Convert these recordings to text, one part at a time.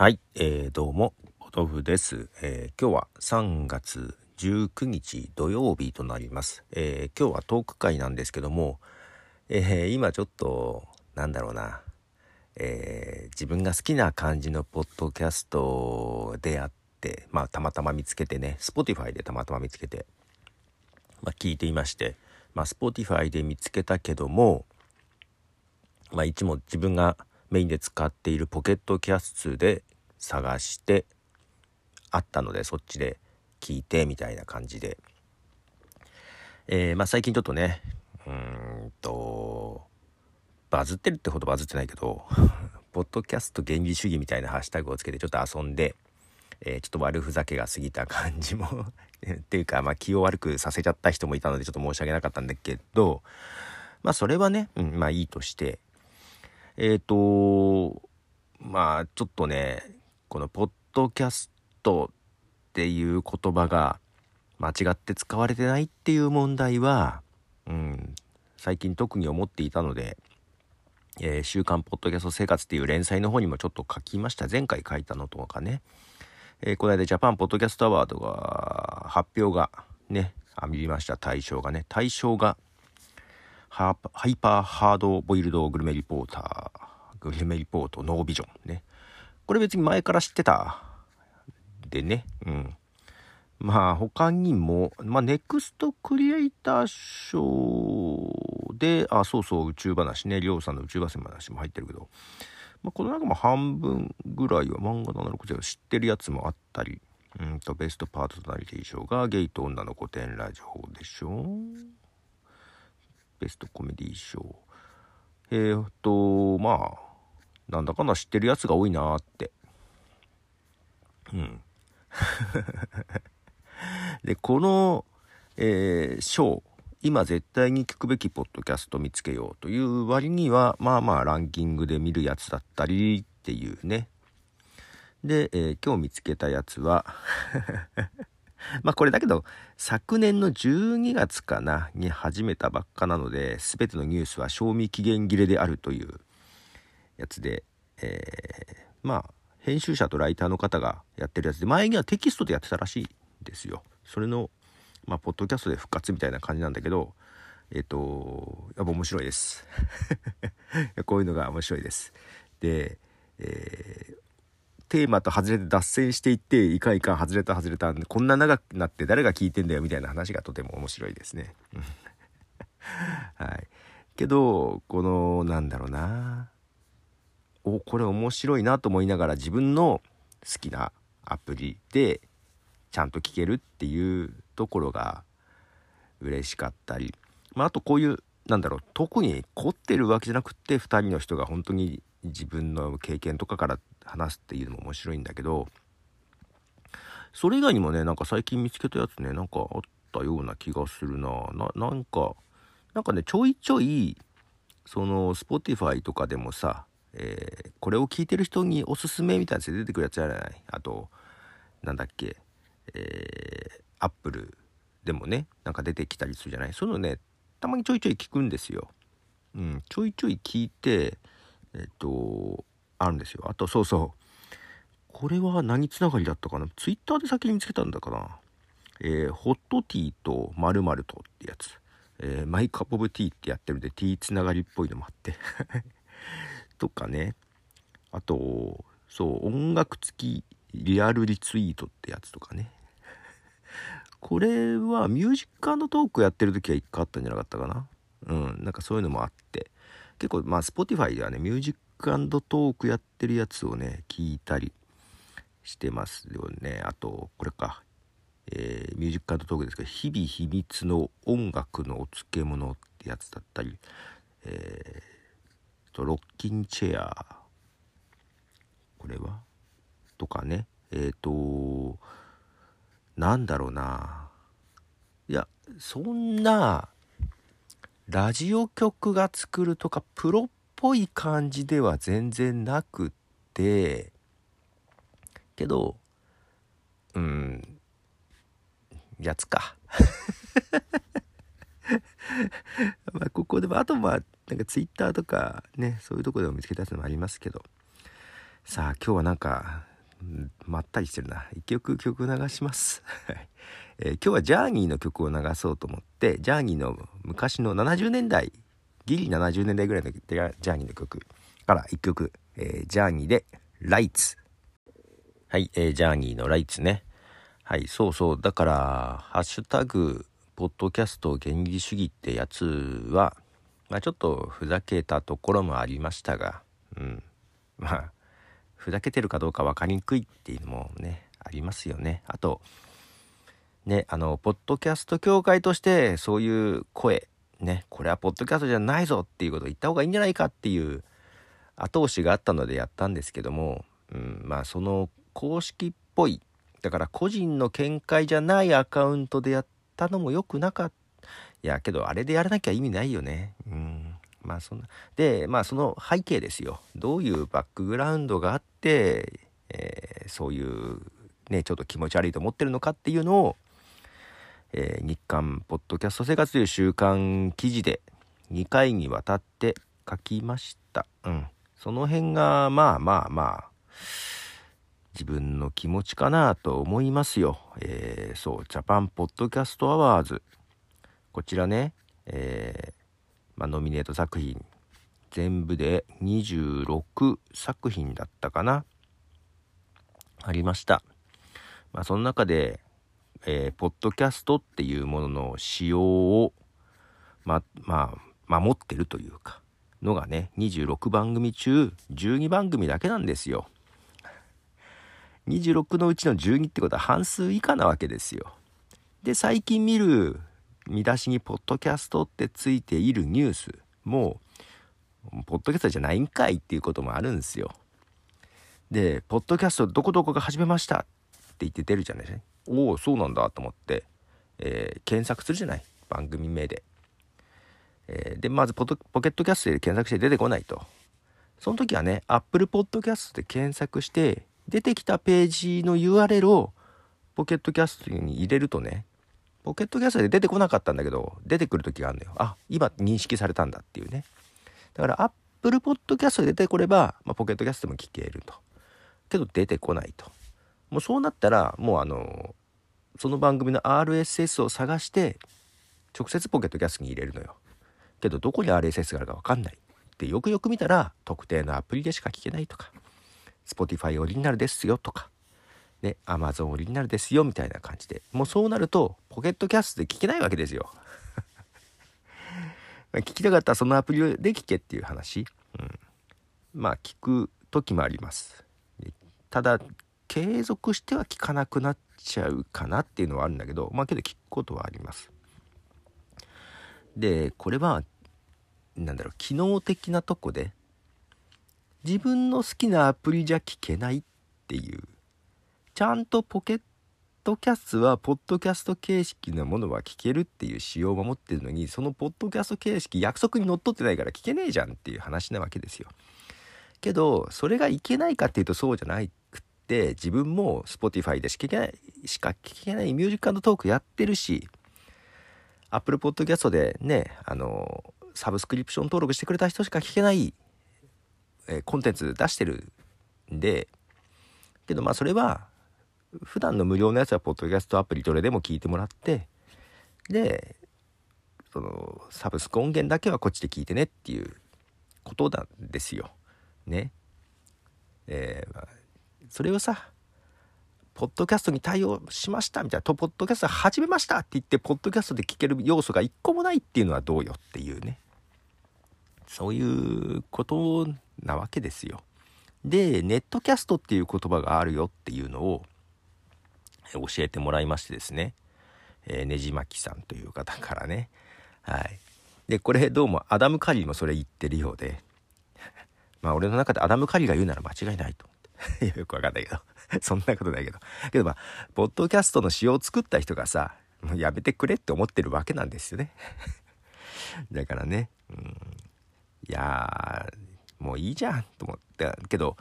はい、えー、どうも、お豆腐です、えー今日は3月19日土曜日となります。えー今日はトーク会なんですけども、え今ちょっと、なんだろうな、え自分が好きな感じのポッドキャストであって、まあ、たまたま見つけてね、Spotify でたまたま見つけて、まあ、聞いていまして、まあ、Spotify で見つけたけども、まあ、いつも自分がメインで使っているポケットキャストで探してあったのでそっちで聞いてみたいな感じで、えーまあ、最近ちょっとねうんとバズってるってほどバズってないけど ポッドキャスト原理主義みたいなハッシュタグをつけてちょっと遊んで、えーちょっと悪ふざけが過ぎた感じも っていうか、まあ、気を悪くさせちゃった人もいたのでちょっと申し訳なかったんだけどまあそれはね、うん、まあいいとして。えっ、とまあちょっとねこのポッドキャストっていう言葉が間違って使われてないっていう問題は、うん、最近特に思っていたので「えー週刊ポッドキャスト生活」っていう連載の方にもちょっと書きました。前回書いたのとかね、えーこの間ジャパンポッドキャストアワードが発表がねあ見ました。対象がね。対象がハイパーハードボイルドグルメリポーターグルメリポートノービジョンね。これ別に前から知ってた。でねうん。まあ他にもまあネクストクリエイター賞であそうそう宇宙話ね。りょうさんの宇宙話も入ってるけど、まあ、この中も半分ぐらいは漫画760知ってるやつもあったりうんとベストパートナリティ賞がゲイと女の古典ラジオでしょ。ベストコメディ賞えー、っとまあなんだかんだ知ってるやつが多いなーって。うん。でこの、えー賞今絶対に聞くべきポッドキャスト見つけようという割にはまあまあランキングで見るやつだったりっていうね。で、えー今日見つけたやつは まあこれだけど昨年の12月かなに始めたばっかなので全てのニュースは賞味期限切れであるという。やつで、えーまあ編集者とライターの方がやってるやつで前にはテキストでやってたらしいんですよ。それのまあポッドキャストで復活みたいな感じなんだけどえっ、とやっぱ面白いです。こういうのが面白いです。で、えーテーマと外れて脱線していっていかいか外れた外れたこんな長くなって誰が聞いてんだよみたいな話がとても面白いですね。はい、けどこのなんだろうなおこれ面白いなと思いながら自分の好きなアプリでちゃんと聞けるっていうところが嬉しかったり、まあ、あとこういうなんだろう特に凝ってるわけじゃなくって2人の人が本当に自分の経験とかから話すっていうのも面白いんだけどそれ以外にもねなんか最近見つけたやつねなんかあったような気がするな。ななんかなんかねちょいちょいその Spotify とかでもさ、えーこれを聞いてる人におすすめみたいなやつで出てくるやつじゃない？あとなんだっけ？えー、Apple でもねなんか出てきたりするじゃない？そういうのねたまにちょいちょい聞くんですよ。うん、ちょいちょい聞いてえっとあるんですよ。あとそうそう。これは何つながりだったかな？ツイッターで先に見つけたんだかな？えーホットティーと〇〇とってやつ、えーマイカップオブティーってやってるんでティーつながりっぽいのもあって。とかね。あとそう音楽付きリアルリツイートってやつとかね。これはミュージックトークやってる時は一回あったんじゃなかったかな。うんなんかそういうのもあって。結構まあ Spotify ではねミュージックトークやってるやつをね聞いたりしてますよね。あとこれか、えーミュージックトークですけど「日々秘密の音楽のお漬物」ってやつだったり。えーとロッキンチェア。これは？とかね。えっ、となんだろうな。いやそんなラジオ局が作るとかプロっぽい感じでは全然なくってけどうんやつか。まあここでもあとまあなんかツイッターとかねそういうとこでも見つけたやつもありますけど。さあ今日はなんかまったりしてるな。一曲曲流します。えー、今日はジャーニーの曲を流そうと思ってジャーニーの昔の70年代ギリ70年代ぐらいのジャーニーの曲から1曲、えー、ジャーニーで「ライツ」はい、えー、ジャーニーの「ライツね」はいそうそう。だから「ハッシュタグポッドキャスト原理主義」ってやつは、まあ、ちょっとふざけたところもありましたがうんまあふざけてるかどうか分かりにくいっていうのもねありますよねあとね、あの、ポッドキャスト協会としてそういう声、ね、これはポッドキャストじゃないぞっていうことを言った方がいいんじゃないかっていう後押しがあったのでやったんですけども、うん、まあその公式っぽい、だから個人の見解じゃないアカウントでやったのも良くなかった。や、けどあれでやらなきゃ意味ないよね。うん。まあそんな。で、まあその背景ですよ。どういうバックグラウンドがあって、えー、そういうね、ちょっと気持ち悪いと思ってるのかっていうのを、えー、日刊ポッドキャスト生活という週刊記事で2回にわたって書きました。うん。その辺が、まあまあまあ、自分の気持ちかなと思いますよ。えー、そう、ジャパンポッドキャストアワーズ。こちらね、えー、まあ、ノミネート作品、全部で26作品だったかな。ありました。まあ、その中で、えー、ポッドキャストっていうものの使用を、ま、まあ、守ってるというか、のがね、26番組中12番組だけなんですよ。26のうちの12ってことは半数以下なわけですよ。で、最近見る見出しにポッドキャストってついているニュースも、ポッドキャストじゃないんかいっていうこともあるんですよ。で、ポッドキャストどこどこが始めましたって言って出るじゃないですか。おおそうなんだと思って、えー、検索するじゃない？番組名で。えー、でまずポケットキャストで検索して出てこないと。その時はね Apple Podcast で検索して出てきたページの URL をポケットキャストに入れるとねポケットキャストで出てこなかったんだけど出てくる時があるのよ。あ今認識されたんだっていうね。だから Apple Podcast で出てこれば、まあ、ポケットキャストでも聞けると。けど出てこないと。もうそうなったらもうあのその番組の RSS を探して直接ポケットキャストに入れるのよけどどこに RSS があるか分かんないでよくよく見たら特定のアプリでしか聞けないとか Spotify オリジナルですよとかね Amazon オリジナルですよみたいな感じで。もうそうなるとポケットキャストで聞けないわけですよ。聞きたかったらそのアプリで聞けっていう話、うん、まあ聞く時もあります。ただ継続しては聞かなくなっちゃうかなっていうのはあるんだけどまあけど聞くことはあります。でこれはなんだろう機能的なとこで自分の好きなアプリじゃ聞けないっていうちゃんとポケットキャストはポッドキャスト形式のものは聞けるっていう仕様を守ってるのにそのポッドキャスト形式約束にのっとってないから聞けねえじゃんっていう話なわけですよ。けどそれがいけないかっていうとそうじゃなくって自分も Spotify でしか聞けないしか聞けないミュージックトークやってるし Apple Podcast でねあのサブスクリプション登録してくれた人しか聞けない、えー、コンテンツ出してるんでけどまあそれは普段の無料のやつはポッドキャストアプリどれでも聞いてもらってでそのサブスク音源だけはこっちで聞いてねっていうことなんですよ。ね。えー、それをさポッドキャストに対応しましたみたいなと、ポッドキャスト始めましたって言って、ポッドキャストで聞ける要素が一個もないっていうのはどうよっていうね。そういうことなわけですよ。で、ネットキャストっていう言葉があるよっていうのを教えてもらいましてですね。えー、ねじまきさんという方からね。はい。で、これどうもアダム・カリーもそれ言ってるようで。まあ俺の中でアダム・カリーが言うなら間違いないと。よくわかんないけど そんなことないけど。けどまあ、ポッドキャストの仕様を作った人がさ、もうやめてくれって思ってるわけなんですよね。だからね、うん、いやもういいじゃんと思ったけど、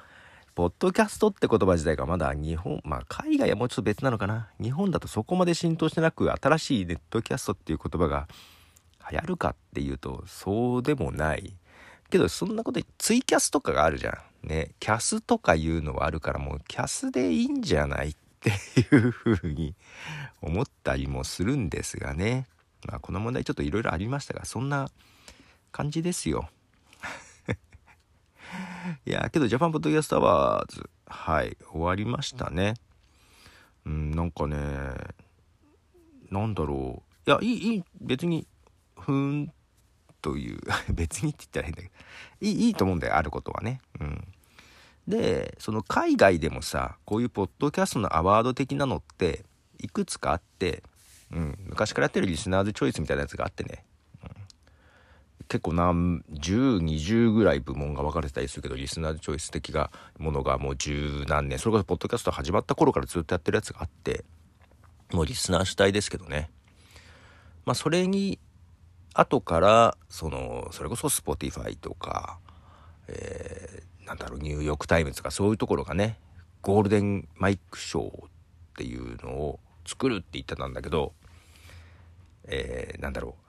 ポッドキャストって言葉自体がまだ日本、まあ海外はもうちょっと別なのかな。日本だとそこまで浸透してなく、新しいネットキャストっていう言葉が流行るかっていうと、そうでもない。けどそんなことツイキャスとかがあるじゃん。ね、キャスとかいうのはあるからもうキャスでいいんじゃないっていうふうに思ったりもするんですがね。まあこの問題ちょっといろいろありましたが、そんな感じですよ。いや、けどジャパンポッドキャストアワーズ、はい、終わりましたね。うん、なんかね、なんだろう。いや、いい、いい、別に、ふーんという 別にって言ったら変だけどいいいいと思うんだよあることはね。うん、でその海外でもさこういうポッドキャストのアワード的なのっていくつかあって、うん、昔からやってるリスナーズチョイスみたいなやつがあってね、結構何1020ぐらい部門が分かれてたりするけどリスナーチョイス的なものがもう十何年。それこそポッドキャスト始まった頃からずっとやってるやつがあってもうリスナー主体ですけどね。まあそれに後からそのそれこそ Spotify とか、えー、なんだろうニューヨーク・タイムズとかそういうところがねゴールデンマイク賞っていうのを作るって言ってたんだけど、えー、なんだろう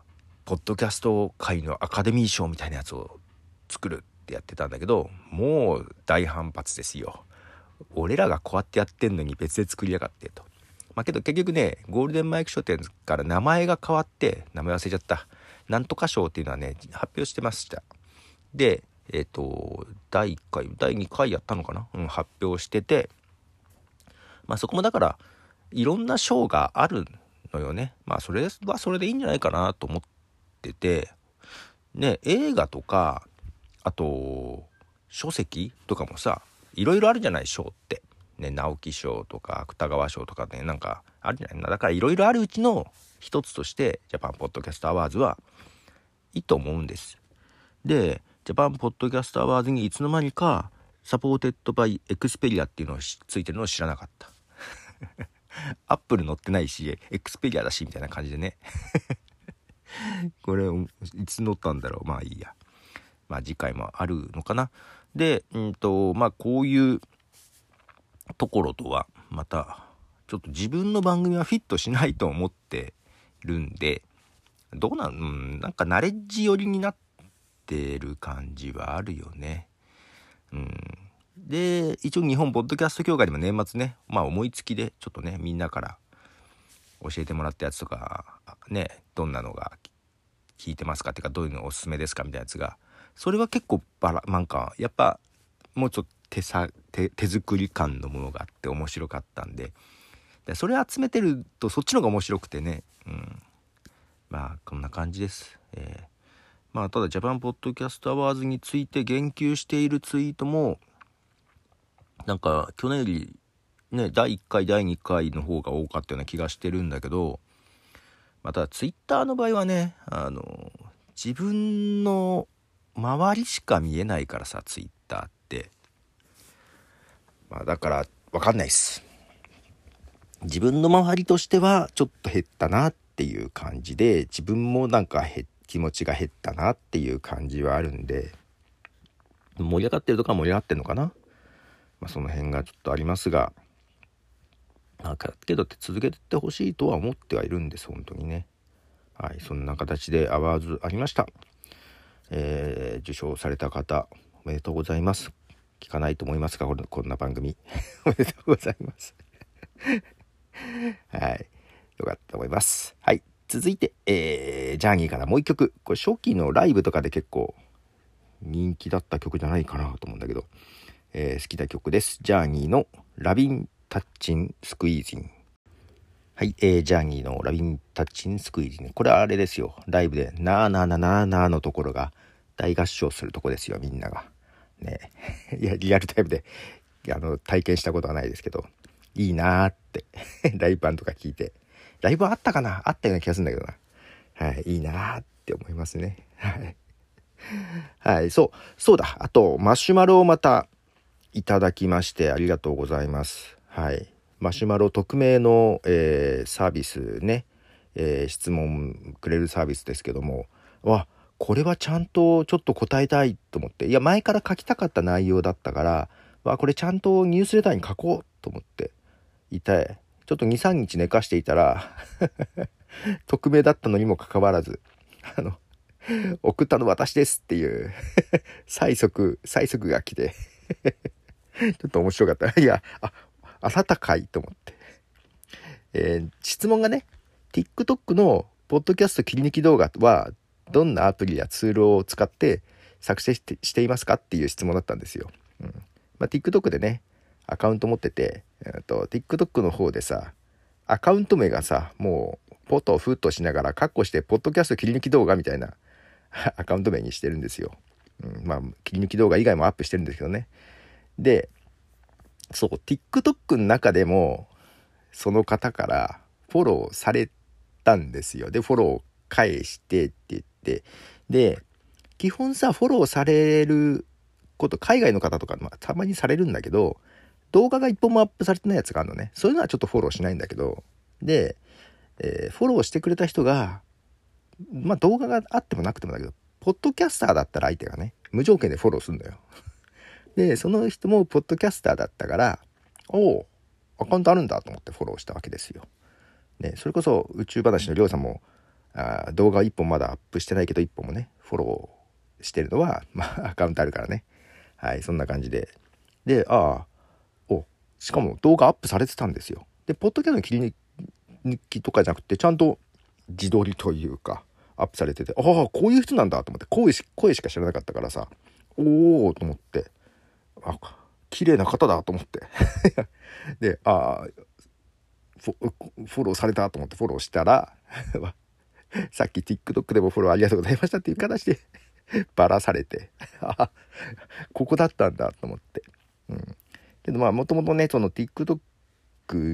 ポッドキャスト界のアカデミー賞みたいなやつを作るってやってたんだけどもう大反発ですよ。俺らがこうやってやってんのに別で作りやがってと。まあけど結局ねゴールデンマイク賞ってから名前が変わって名前忘れちゃった。なんとか賞っていうのはね、発表してました。で、えっ、ー、と、第1回、第2回やったのかな？うん、発表してて、まあそこもだから、いろんな賞があるのよね。まあそれはそれでいいんじゃないかなと思ってて、ね、映画とか、あと、書籍とかもさ、いろいろあるじゃない、賞って。ね、直木賞とか芥川賞とかね、なんかあるじゃない？だからいろいろあるうちの一つとして、ジャパンポッドキャストアワーズはいいと思うんです。で、ジャパンポッドキャストアワーズにいつの間にか、 supported by Xperia っていうのがついてるのを知らなかった。アップル乗ってないし、エクスペリアだし、みたいな感じでね。これ、いつ乗ったんだろう。まあいいや。まあ次回もあるのかな。で、うんと、まあこういうところとは、また、ちょっと自分の番組はフィットしないと思ってるんで、どうなん、うん、なんかナレッジ寄りになってる感じはあるよね。うん。で、一応日本ポッドキャスト協会でも年末ね、まあ思いつきでちょっとね、みんなから教えてもらったやつとか、ね、どんなのが聞いてますかっていうか、どういうのおすすめですかみたいなやつが、それは結構バラ、なんか、やっぱ、もうちょっと手さ手手作り感のものがあって面白かったんで。でそれ集めてるとそっちの方が面白くてね、うん、まあこんな感じです。えー、まあただジャパンポッドキャストアワーズについて言及しているツイートもなんか去年よりね第1回第2回の方が多かったような気がしてるんだけどまたツイッターの場合はねあの自分の周りしか見えないからさツイッターって。まあだからわかんないっす。自分の周りとしてはちょっと減ったなっていう感じで自分もなんか気持ちが減ったなっていう感じはあるんで盛り上がってるとか盛り上がってるのかな、まあ、その辺がちょっとありますが。なんかけどって続けてってほしいとは思ってはいるんです本当にねはいそんな形でアワーズありましたえー、受賞された方おめでとうございます聞かないと思いますがこんな番組 おめでとうございます はいよかったと思います。はい。続いて、えー、ジャーニーからもう一曲。これ初期のライブとかで結構人気だった曲じゃないかなと思うんだけど、えー、好きな曲です。ジャーニーのラビンタッチンスクイージン。はい、えー、ジャーニーのラビンタッチンスクイージン。これはあれですよ。ライブで、なーなーなーなーなーのところが大合唱するとこですよ、みんなが。ね。いや、リアルタイムで、あの、体験したことはないですけど、いいなーって、ライブ版とか聞いて、ライブあったかな？あったような気がするんだけどな。はい、いいなーって思いますね。はい。はい、そう、そうだ。あと、マシュマロをまたいただきましてありがとうございます。はい。マシュマロ匿名の、えー、サービスね、えー、質問くれるサービスですけども、わ、これはちゃんとちょっと答えたいと思って、いや、前から書きたかった内容だったから、わ、これちゃんとニュースレターに書こうと思って。いて、ちょっと2、3日寝かしていたら 匿名だったのにもかかわらず、あの、送ったの私ですっていう 催促、催促が来て。ちょっと面白かった。いや、あ、あなたかいと思って。えー質問がね、TikTok のポッドキャスト切り抜き動画はどんなアプリやツールを使って作成してしていますかっていう質問だったんですよ。うんまあ、TikTok でね、アカウント持ってて、えーと TikTok の方でさ、アカウント名がさ、もうポトフッとしながらカッコして、ポッドキャスト切り抜き動画みたいなアカウント名にしてるんですよ。うん、まあ、切り抜き動画以外もアップしてるんですけどね。で、そう、TikTok の中でも、その方からフォローされたんですよ。で、フォロー返してって言って。で、基本さ、フォローされること、海外の方とか、まあ、たまにされるんだけど、動画が一本もアップされてないやつがあるのね。そういうのはちょっとフォローしないんだけど、で、えーフォローしてくれた人が、まあ動画があってもなくてもだけど、ポッドキャスターだったら相手がね、無条件でフォローするんだよ。で、その人もポッドキャスターだったから、おお、アカウントあるんだと思ってフォローしたわけですよ。ね、それこそ宇宙話のりょうさんも、あ動画1本まだアップしてないけど1本もね、フォローしてるのは、まあアカウントあるからね。はい、そんな感じで。で、ああ、お、しかも動画アップされてたんですよ。で、ポッドキャストの切り抜きとかじゃなくて、ちゃんと自撮りというか、アップされてて、ああ、こういう人なんだと思って、声し声しか知らなかったからさ、おおと思って、あ、綺麗な方だと思って。で、あ、フォフォローされたと思ってフォローしたら、さっき TikTok でもフォローありがとうございましたっていう形でバラされて、あ ここだったんだと思って。うん。けどまあ、もともとね、その TikTok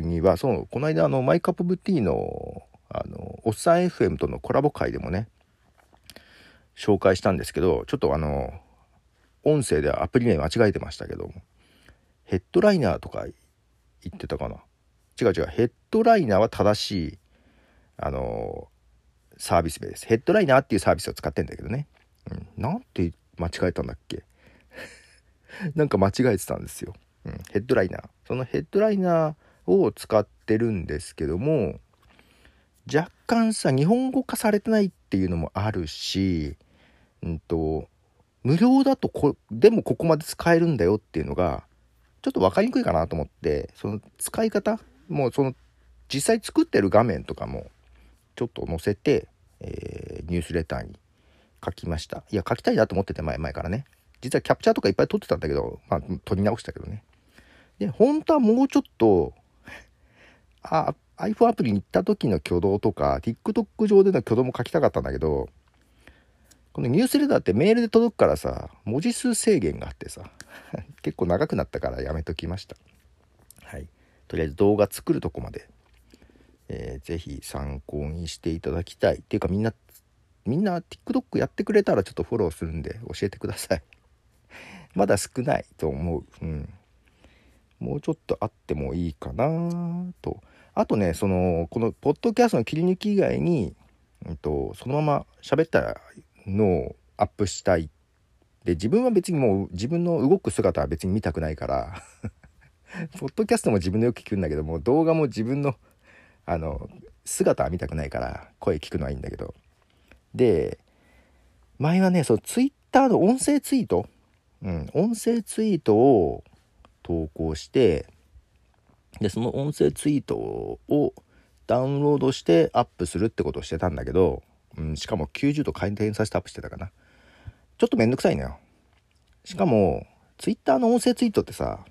には、その、この間あの、マイカップブティーの、あの、おっさん FM とのコラボ会でもね、紹介したんですけど、ちょっとあの、音声でアプリ名間違えてましたけども、ヘッドライナーとか言ってたかな。違う違う、ヘッドライナーは正しい、あの、サービス名です。ヘッドライナーっていうサービスを使ってんだけどね。うん、なんて間違えたんだっけ？なんか間違えてたんですよ。うん、ヘッドライナー。そのヘッドライナーを使ってるんですけども、若干さ、日本語化されてないっていうのもあるし、うんと、無料だとこ、でもここまで使えるんだよっていうのが、ちょっと分かりにくいかなと思って、その使い方、もうその、実際作ってる画面とかも、ちょっと載せて、えーニュースレターに書きました。いや、書きたいなと思ってて、前々からね。実はキャプチャーとかいっぱい撮ってたんだけど、まあ、撮り直したけどね。で、本当はもうちょっと、あ、iPhone アプリに行った時の挙動とか、TikTok 上での挙動も書きたかったんだけど、このニュースレターってメールで届くからさ、文字数制限があってさ、結構長くなったからやめときました。はい。とりあえず動画作るとこまで、えーぜひ参考にしていただきたい。っていうかみんな、みんな TikTok やってくれたらちょっとフォローするんで教えてください。まだ少ないと思う。うん。もうちょっとあってもいいかなと。あとね、その、このポッドキャストの切り抜き以外に、うんと、そのまま喋ったらのをアップしたい。で、自分は別にもう自分の動く姿は別に見たくないから、ポッドキャストも自分でよく聞くんだけども、動画も自分の、あの、姿は見たくないから、声聞くのはいいんだけど。で、前はね、そのツイッターの音声ツイート、うん、音声ツイートを投稿して、で、その音声ツイートをダウンロードしてアップするってことをしてたんだけど、うん、しかも90度回転させてアップしてたかな。ちょっとめんどくさいのよ。しかも、ツイッターの音声ツイートってさ、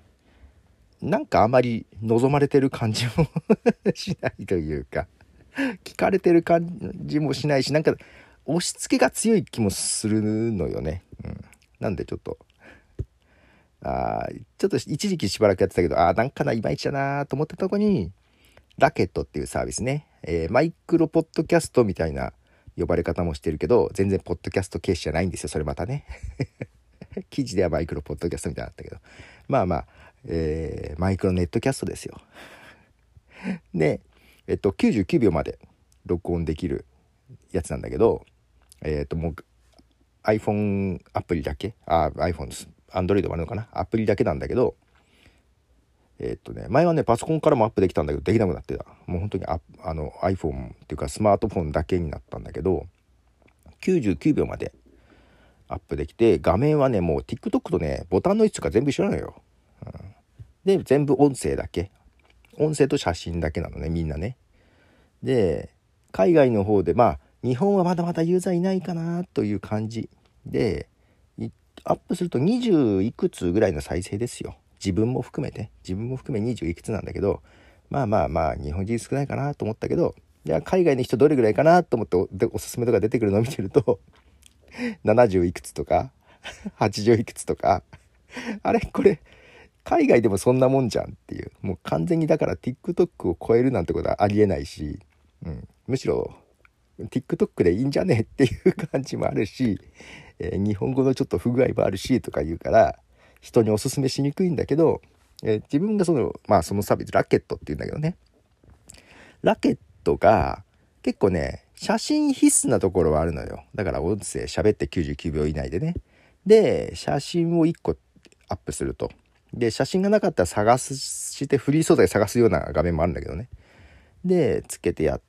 なんかあまり望まれてる感じも しないというか、聞かれてる感じもしないし、なんか押し付けが強い気もするのよね。うん。なんでちょっと、あちょっと一時期しばらくやってたけど、あーなんかないまいちだなと思ってたとこに、ラケットっていうサービスね、えーマイクロポッドキャストみたいな呼ばれ方もしてるけど、全然ポッドキャスト形式じゃないんですよ、それまたね。記事ではマイクロポッドキャストみたいになったけど、まあまあ、えーマイクロネットキャストですよ。で、えっと、99秒まで録音できるやつなんだけど、えっと、もう iPhone アプリだけ、あ、iPhone です。Android もあるのかな？アプリだけなんだけど、えっとね、前はね、パソコンからもアップできたんだけど、できなくなってた。もう本当にああの iPhone っていうかスマートフォンだけになったんだけど、99秒までアップできて画面はねもう TikTok とねボタンの位置とか全部一緒なのよ、うん、で全部音声だけ。音声と写真だけなのねみんなね。で海外の方でまあ日本はまだまだユーザーいないかなという感じでアップすると20いくつぐらいの再生ですよ。自分も含めて自分も含め20いくつなんだけどまあまあまあ日本人少ないかなと思ったけどじゃあ海外の人どれぐらいかなと思っておおすすめとか出てくるのを見てると70いくつとか80いくつとかあれ？これ海外でもそんなもんじゃんっていう。もう完全にだから TikTok を超えるなんてことはありえないし、うん、むしろ TikTok でいいんじゃね？えっていう感じもあるし、えー、日本語のちょっと不具合もあるしとか言うから人におすすめしにくいんだけど、えー、自分がそのまあそのサービスラケットっていうんだけどねラケットが結構ね写真必須なところはあるのよだから音声喋って99秒以内でねで写真を1個アップするとで、写真がなかったら探すしてフリー素材探すような画面もあるんだけどね。で、つけてやっ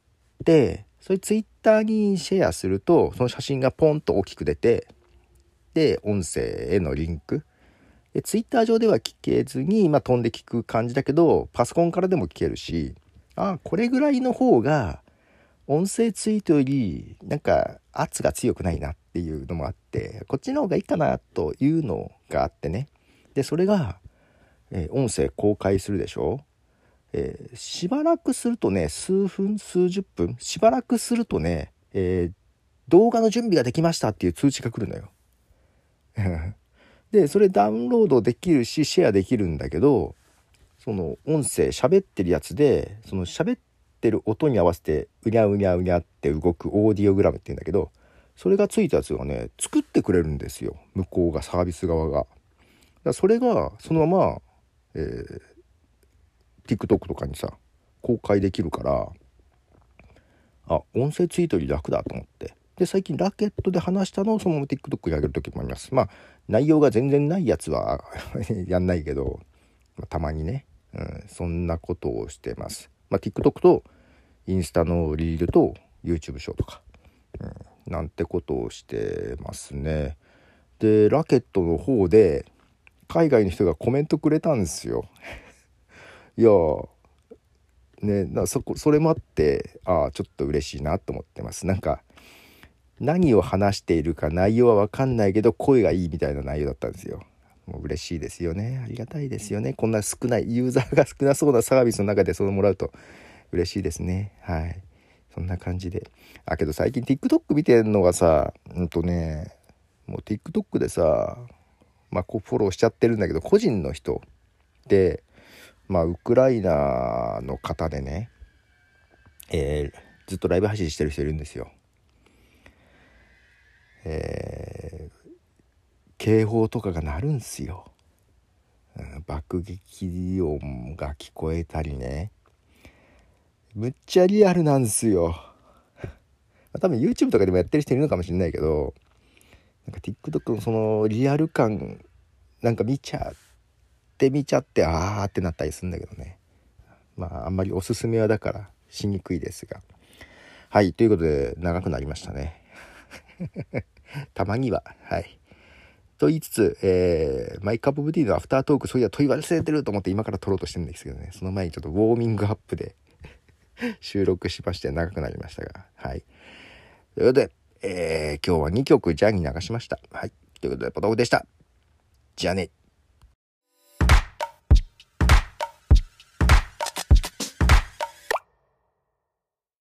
て、それツイッターにシェアすると、その写真がポンと大きく出て、で、音声へのリンク。で、ツイッター上では聞けずに、まあ、飛んで聞く感じだけど、パソコンからでも聞けるし、あ、これぐらいの方が、音声ツイートより、なんか圧が強くないなっていうのもあって、こっちの方がいいかなというのがあってね。で、それが、えー、音声公開するでしょ、えー、しばらくするとね数分数十分しばらくするとね、えー、動画の準備ができましたっていう通知が来るのよ。でそれダウンロードできるしシェアできるんだけどその音声喋ってるやつでその喋ってる音に合わせてうにゃうにゃうにゃって動くオーディオグラムって言うんだけどそれがついたやつがね作ってくれるんですよ向こうがサービス側が。だそれがそのままえー、TikTok とかにさ公開できるからあ音声ツイートより楽だと思ってで最近ラケットで話したのをそのまま TikTok に上げる時もありますまあ内容が全然ないやつは やんないけど、まあ、たまにね、うん、そんなことをしてますまあ TikTok とインスタのリールと YouTube ショーとか、うん、なんてことをしてますねでラケットの方で海外の人がコメントくれたんですよ。いやねそこそれもあってああちょっと嬉しいなと思ってます。なんか何を話しているか内容は分かんないけど声がいいみたいな内容だったんですよ。もう嬉しいですよね。ありがたいですよね。こんな少ないユーザーが少なそうなサービスの中でそれもらうと嬉しいですね。はい。そんな感じで。あ、けど最近 TikTok 見てんのがさ、うんとね、もう TikTok でさ、まあ、こうフォローしちゃってるんだけど個人の人で、まあ、ウクライナの方でね、えー、ずっとライブ配信してる人いるんですよ。えー、警報とかが鳴るんすよ。うん、爆撃音が聞こえたりね。むっちゃリアルなんすよ。多分 YouTube とかでもやってる人いるのかもしれないけど、なんか TikTok のそのリアル感なんか見ちゃって見ちゃってあーってなったりするんだけどねまああんまりおすすめはだからしにくいですがはいということで長くなりましたねたまにははいと言いつつ、えー、マイクアップオブティーのアフタートークそういや問い忘れてると思って今から撮ろうとしてるんですけどねその前にちょっとウォーミングアップで 収録しまして長くなりましたがはいということでえー、今日は2曲ジャンに流しました。はい。ということで、ポトフでした。じゃあね。